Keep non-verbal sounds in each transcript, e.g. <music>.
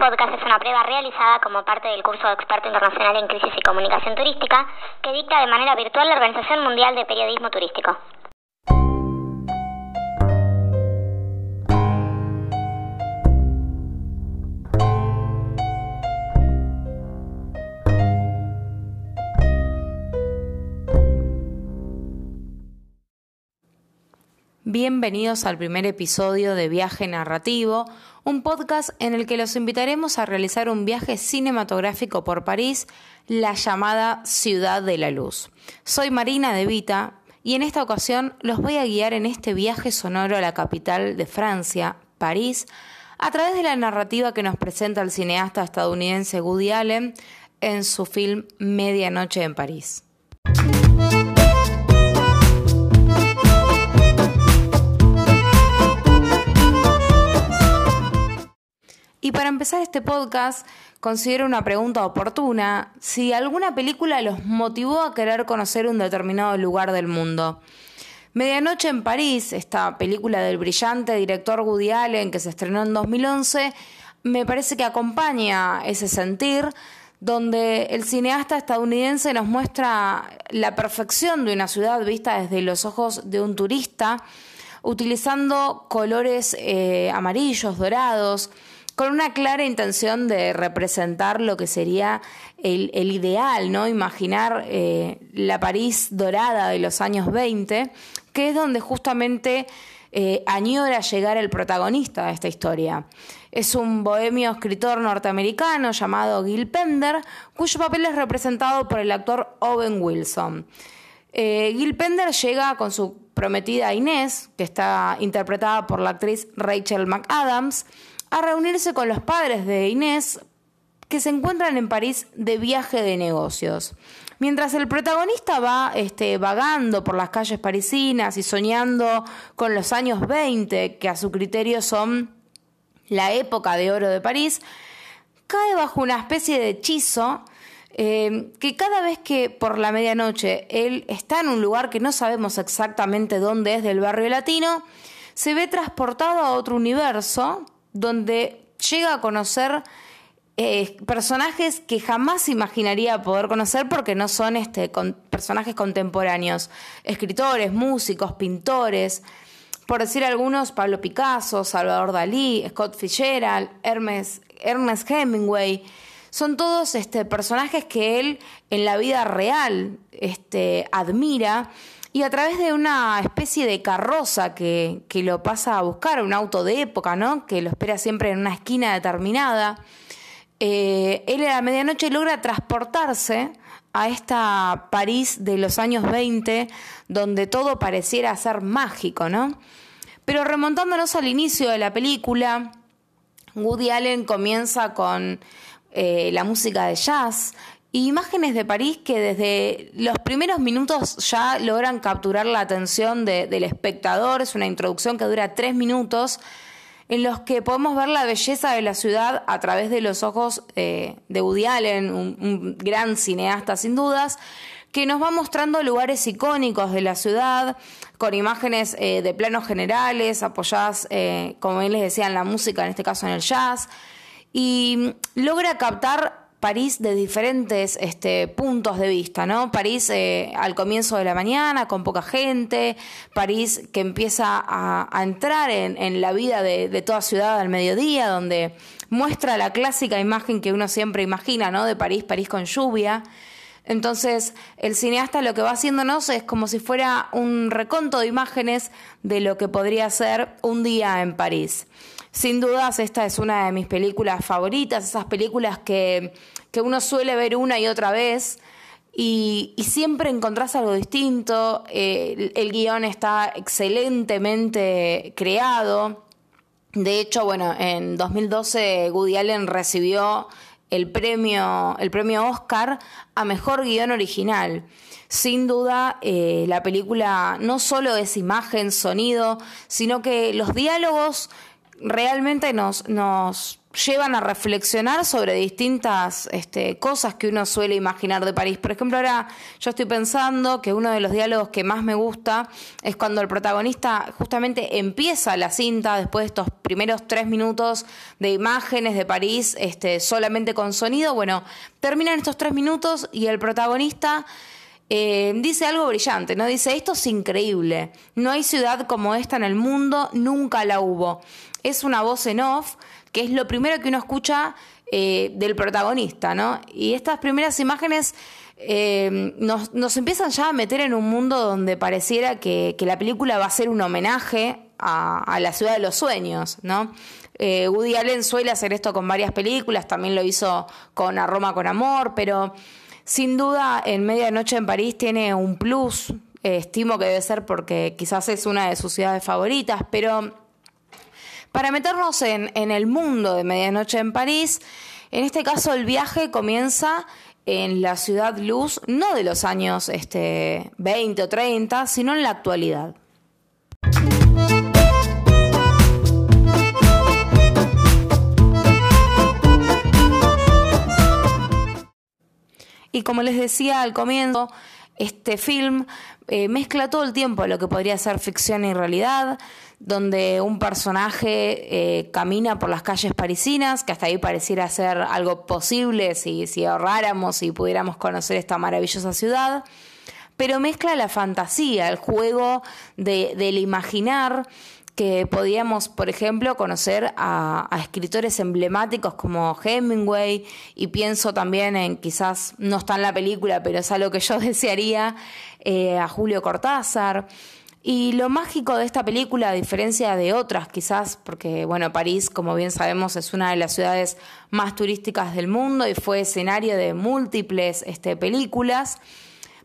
podcast es una prueba realizada como parte del curso de experto internacional en crisis y comunicación turística que dicta de manera virtual la Organización Mundial de Periodismo Turístico. Bienvenidos al primer episodio de Viaje Narrativo, un podcast en el que los invitaremos a realizar un viaje cinematográfico por París, la llamada Ciudad de la Luz. Soy Marina De Vita y en esta ocasión los voy a guiar en este viaje sonoro a la capital de Francia, París, a través de la narrativa que nos presenta el cineasta estadounidense Woody Allen en su film Medianoche en París. Y para empezar este podcast, considero una pregunta oportuna si alguna película los motivó a querer conocer un determinado lugar del mundo. Medianoche en París, esta película del brillante director Woody Allen que se estrenó en 2011, me parece que acompaña ese sentir donde el cineasta estadounidense nos muestra la perfección de una ciudad vista desde los ojos de un turista, utilizando colores eh, amarillos, dorados, con una clara intención de representar lo que sería el, ideal, ¿no? Imaginar eh, la París dorada de los años 20, que es donde justamente eh, añora llegar el protagonista de esta historia. Es un bohemio escritor norteamericano llamado Gil Pender, cuyo papel es representado por el actor Owen Wilson. Eh, Gil Pender llega con su prometida Inés, que está interpretada por la actriz Rachel McAdams, a reunirse con los padres de Inés que se encuentran en París de viaje de negocios. Mientras el protagonista va este, vagando por las calles parisinas y soñando con los años 20, que a su criterio son la época de oro de París, cae bajo una especie de hechizo eh, que cada vez que por la medianoche él está en un lugar que no sabemos exactamente dónde es del barrio latino, se ve transportado a otro universo donde llega a conocer eh, personajes que jamás imaginaría poder conocer porque no son este, personajes contemporáneos, escritores, músicos, pintores, por decir algunos, Pablo Picasso, Salvador Dalí, Scott Fitzgerald, Ernest, Hemingway, son todos este, personajes que él en la vida real este, admira y a través de una especie de carroza que, lo pasa a buscar, un auto de época, ¿no? Que lo espera siempre en una esquina determinada. Eh, él a la medianoche logra transportarse a esta París de los años 20, donde todo pareciera ser mágico, ¿no? Pero remontándonos al inicio de la película, Woody Allen comienza con eh, la música de jazz imágenes de París que desde los primeros minutos ya logran capturar la atención del espectador. Es una introducción que dura tres minutos en los que podemos ver la belleza de la ciudad a través de los ojos eh, de Woody Allen, un, gran cineasta sin dudas, que nos va mostrando lugares icónicos de la ciudad, con imágenes eh, de planos generales, apoyadas, eh, como bien les decía, en la música, en este caso en el jazz, y logra captar París de diferentes este, puntos de vista, ¿no? París eh, al comienzo de la mañana, con poca gente, París que empieza a, entrar en, la vida de, toda ciudad al mediodía, donde muestra la clásica imagen que uno siempre imagina, ¿no? De París, París con lluvia. Entonces, el cineasta lo que va haciéndonos es como si fuera un reconto de imágenes de lo que podría ser un día en París. Sin dudas, esta es una de mis películas favoritas, esas películas que, uno suele ver una y otra vez. Y, siempre encontrás algo distinto, eh, el, guion está excelentemente creado. De hecho, bueno, en 2012 Woody Allen recibió el premio, el premio Oscar a Mejor Guión Original. Sin duda, eh, la película no solo es imagen, sonido, sino que los diálogos realmente nos, nos llevan a reflexionar sobre distintas este, cosas que uno suele imaginar de París. Por ejemplo, ahora yo estoy pensando que uno de los diálogos que más me gusta es cuando el protagonista justamente empieza la cinta después de estos primeros tres minutos de imágenes de París este, solamente con sonido. Bueno, terminan estos tres minutos y el protagonista... Eh, dice algo brillante, ¿no? Dice, esto es increíble, no hay ciudad como esta en el mundo, nunca la hubo. Es una voz en off que es lo primero que uno escucha eh, del protagonista, ¿no? Y estas primeras imágenes eh, nos, empiezan ya a meter en un mundo donde pareciera que, la película va a ser un homenaje a, la ciudad de los sueños, ¿no? Woody Allen suele hacer esto con varias películas, también lo hizo con A Roma con Amor, pero sin duda en Medianoche en París tiene un plus, estimo que debe ser porque quizás es una de sus ciudades favoritas, pero para meternos en, el mundo de Medianoche en París, en este caso el viaje comienza en la ciudad luz, no de los años este, 20 o 30, sino en la actualidad. Y como les decía al comienzo, este film eh, mezcla todo el tiempo lo que podría ser ficción y realidad, donde un personaje eh, camina por las calles parisinas, que hasta ahí pareciera ser algo posible si, si ahorráramos y pudiéramos conocer esta maravillosa ciudad, pero mezcla la fantasía, el juego de, del imaginar que podíamos, por ejemplo, conocer a, escritores emblemáticos como Hemingway y pienso también en, quizás no está en la película, pero es algo que yo <laughs> desearía, eh, a Julio Cortázar. Y lo mágico de esta película, a diferencia de otras quizás, porque bueno, París, como bien sabemos, es una de las ciudades más turísticas del mundo y fue escenario de múltiples este, películas,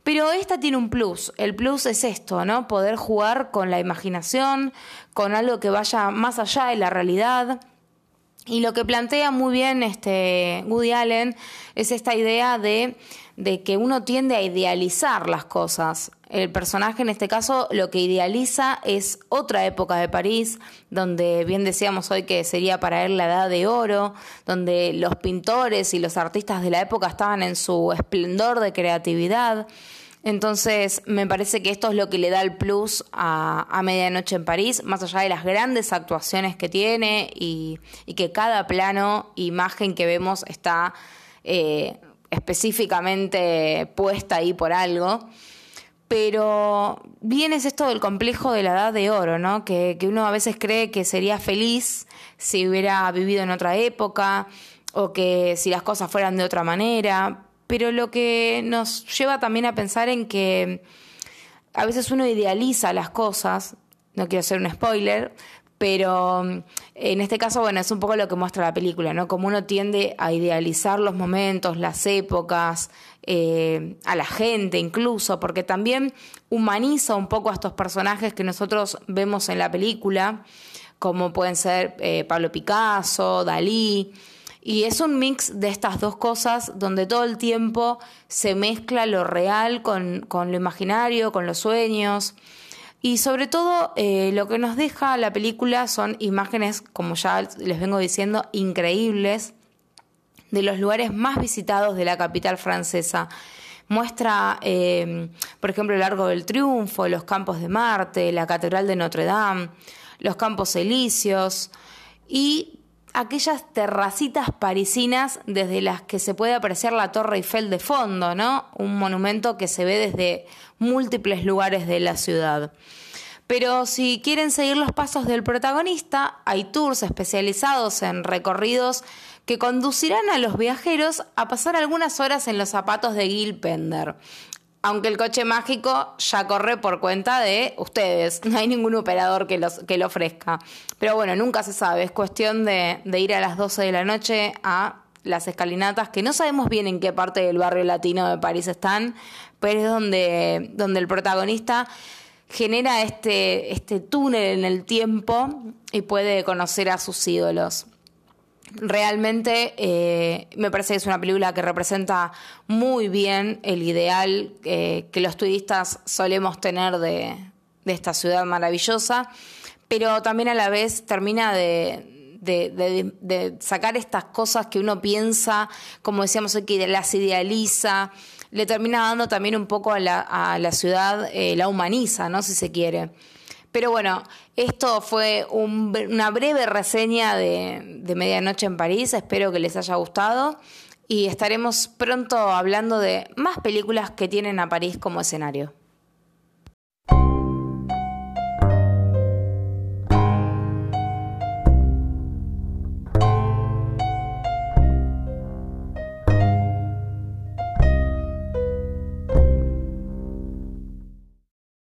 pero esta tiene un plus. El plus es esto, ¿no? Poder jugar con la imaginación, con algo que vaya más allá de la realidad. Y lo que plantea muy bien este Woody Allen es esta idea de, de que uno tiende a idealizar las cosas. El personaje en este caso lo que idealiza es otra época de París, donde bien decíamos hoy que sería para él la edad de oro, donde los pintores y los artistas de la época estaban en su esplendor de creatividad. Entonces, me parece que esto es lo que le da el plus a, Medianoche en París, más allá de las grandes actuaciones que tiene y, que cada plano, imagen que vemos está eh, específicamente puesta ahí por algo. Pero bien es esto del complejo de la edad de oro, ¿no? Que, que uno a veces cree que sería feliz si hubiera vivido en otra época o que si las cosas fueran de otra manera, pero lo que nos lleva también a pensar en que a veces uno idealiza las cosas, no quiero hacer un spoiler, pero mm, en este caso, bueno, es un poco lo que muestra la película, ¿no? Como uno tiende a idealizar los momentos, las épocas, eh, a la gente incluso, porque también humaniza un poco a estos personajes que nosotros vemos en la película, como pueden ser eh, Pablo Picasso, Dalí, y es un mix de estas dos cosas donde todo el tiempo se mezcla lo real con, lo imaginario, con los sueños. Y sobre todo eh, lo que nos deja la película son imágenes, como ya les vengo diciendo, increíbles de los lugares más visitados de la capital francesa. Muestra, eh, por ejemplo, el Largo del Triunfo, los Campos de Marte, la Catedral de Notre Dame, los Campos Elíseos y aquellas terracitas parisinas desde las que se puede apreciar la Torre Eiffel de fondo, ¿no? Un monumento que se ve desde múltiples lugares de la ciudad. Pero si quieren seguir los pasos del protagonista, hay tours especializados en recorridos que conducirán a los viajeros a pasar algunas horas en los zapatos de Gil Pender aunque el coche mágico ya corre por cuenta de ustedes, <laughs> no hay ningún operador que, los, que lo ofrezca. Pero bueno, nunca se sabe, es cuestión de, ir a las 12 de la noche a las escalinatas, que no sabemos bien en qué parte del barrio latino de París están, pero es donde, donde el protagonista genera este, este túnel en el tiempo y puede conocer a sus ídolos realmente eh, me parece que es una película que representa muy bien el ideal eh, que los turistas solemos tener de, esta ciudad maravillosa, pero también a la vez termina de, sacar estas cosas que uno piensa, como decíamos hoy, que las idealiza, le termina dando también un poco a la, a la ciudad, eh, la humaniza, ¿no? Si se quiere. Pero bueno, esto fue una breve reseña de, de Medianoche en París, espero que les haya gustado y estaremos pronto hablando de más películas que tienen a París como escenario.